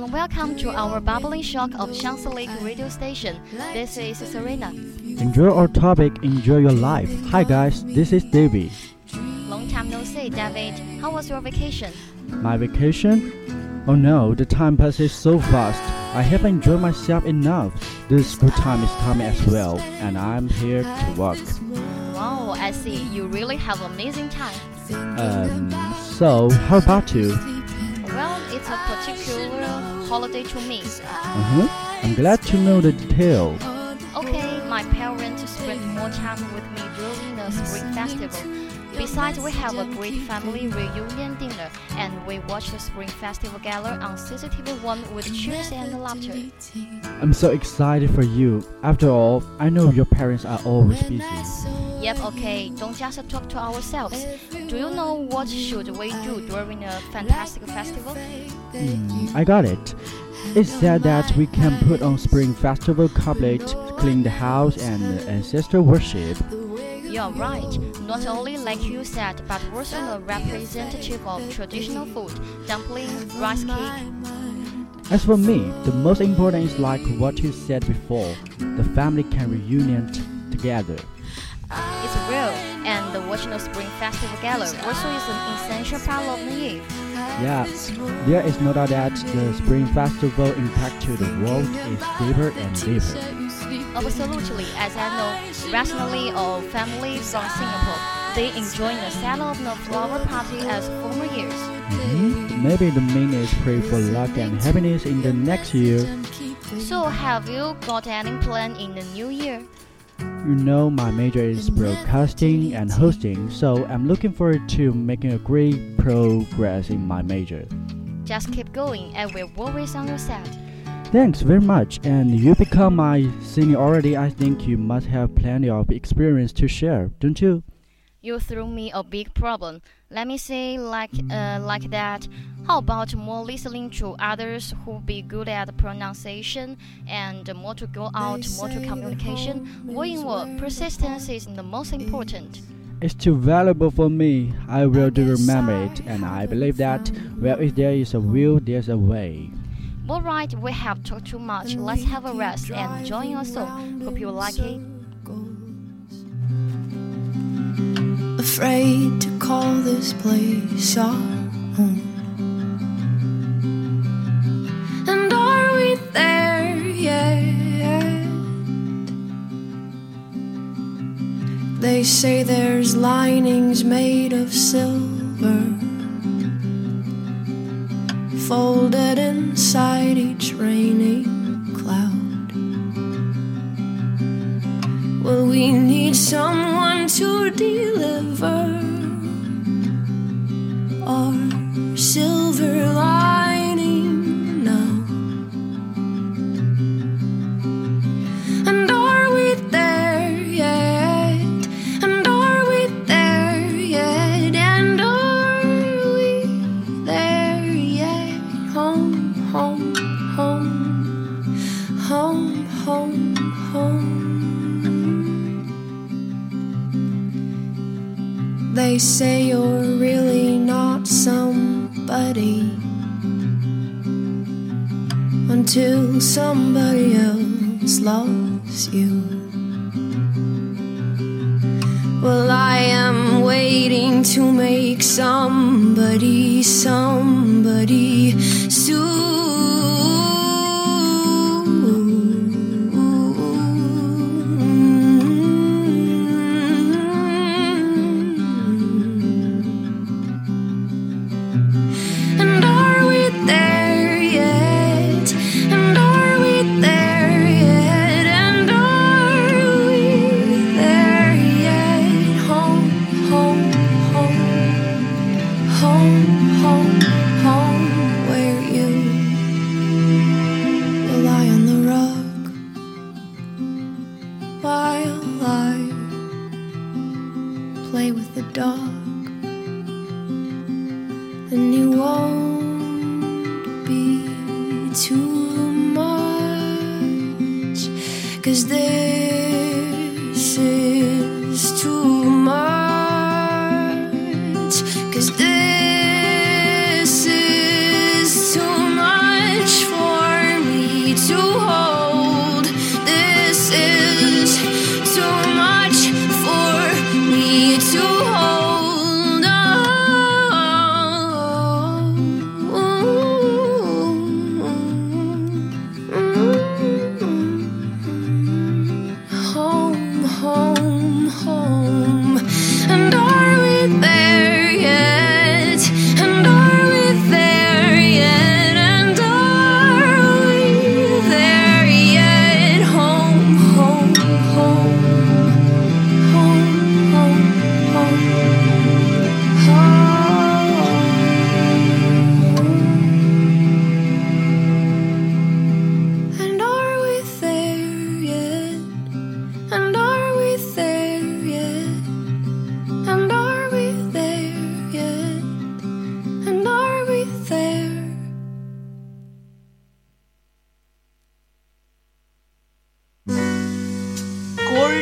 Everyone, welcome to our Bubbling Shock of Shanxi Lake radio station. This is Serena. Enjoy our topic, enjoy your life. Hi guys, this is David. Long time no see, David. How was your vacation? My vacation? Oh no, the time passes so fast. I haven't enjoyed myself enough. The school time is coming as well, and I'm here to work. Wow, I see. You really have amazing time. Um, so how about you? Well, it's a particular holiday to me. Uh-huh. I'm glad to know the detail. Okay, my parents spent more time with me during the Spring Festival. Besides, we have a great family reunion dinner, and we watch the Spring Festival Gala on CCTV 1 with cheers and laughter. I'm so excited for you. After all, I know your parents are always busy. Yep, okay, don't just talk to ourselves. Do you know what should we do during a fantastic festival? Hmm, I got it. It said that we can put on Spring Festival couplet, clean the house, and ancestor worship. You're right. Not only like you said, but also a representative of traditional food, dumpling, rice cake. As for me, the most important is like what you said before. The family can reunion together. It's real, and the watching the Spring Festival Gala also is an essential part of the Eve. Yeah, there is no doubt that the Spring Festival impact to the world is deeper and deeper. Absolutely, as I know, recently a family from Singapore, they enjoy the set of the flower party as former years. Mhm. Maybe the mean is pray for luck and happiness in the next year. So, have you got any plan in the new year? You know, my major is broadcasting and hosting, so I'm looking forward to making a great progress in my major. Just keep going and we'll always on your side. Thanks very much. And you become my senior already. I think you must have plenty of experience to share, don't you? You threw me a big problem. Let me say like uh, like that. How about more listening to others who be good at pronunciation and more to go out, more to communication? What in what persistence is the most important. It's too valuable for me. I will do remember it, and I believe that well, if there is a will, there's a way. All right, we have talked too much. Let's have a rest and join us song. Hope you like it. afraid to call this place our home. And are we there yet? They say there's linings made of silver, folded inside each raining cloud. Well, we need someone to deliver our silver lining home, home, home. They say you're really not somebody until somebody else loves you. Well, I am waiting to make somebody somebody soon. While I play with the dog. And you won't be too much. Cause this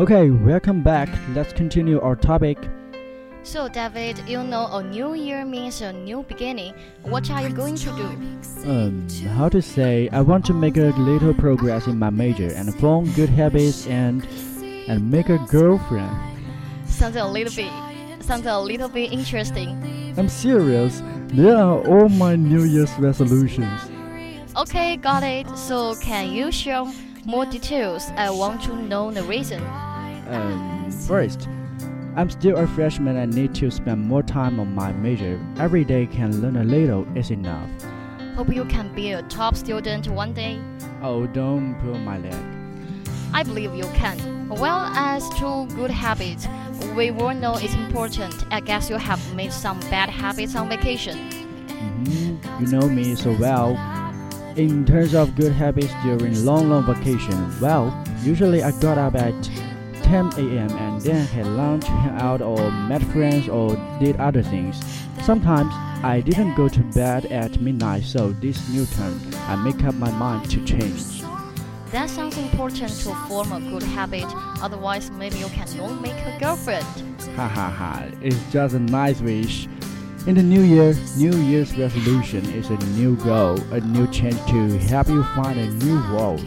Okay, welcome back. Let's continue our topic. So, David, you know a new year means a new beginning. What are you going to do? Um, how to say? I want to make a little progress in my major and form good habits and and make a girlfriend. Sounds a little bit, sounds a little bit interesting. I'm serious. They are all my New Year's resolutions. Okay, got it. So, can you share more details? I want to know the reason. Um, first, I'm still a freshman and need to spend more time on my major. Every day can learn a little is enough. Hope you can be a top student one day. Oh, don't pull my leg. I believe you can. Well, as to good habits, we all know it's important. I guess you have made some bad habits on vacation. hmm You know me so well. In terms of good habits during long, long vacation, well, usually I got up at 10 a.m. and then had lunch, hang out, or met friends, or did other things. Sometimes I didn't go to bed at midnight, so this new term, I make up my mind to change. That sounds important to form a good habit. Otherwise, maybe you cannot make a girlfriend. Ha ha ha, it's just a nice wish. In the new year, New Year's resolution is a new goal, a new chance to help you find a new world.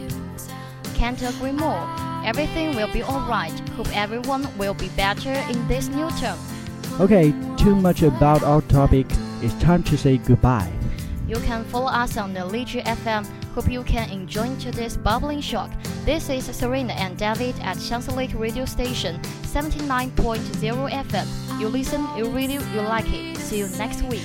Can't agree more. everything will be alright. Hope everyone will be better in this new term. Okay, too much about our topic. It's time to say goodbye. You can follow us on the Lizhi FM. Hope you can enjoy today's bubbling shock. This is Serena and David at Shanxi Lake Radio Station 79.0 FM. You listen, you read, you like it. See you next week.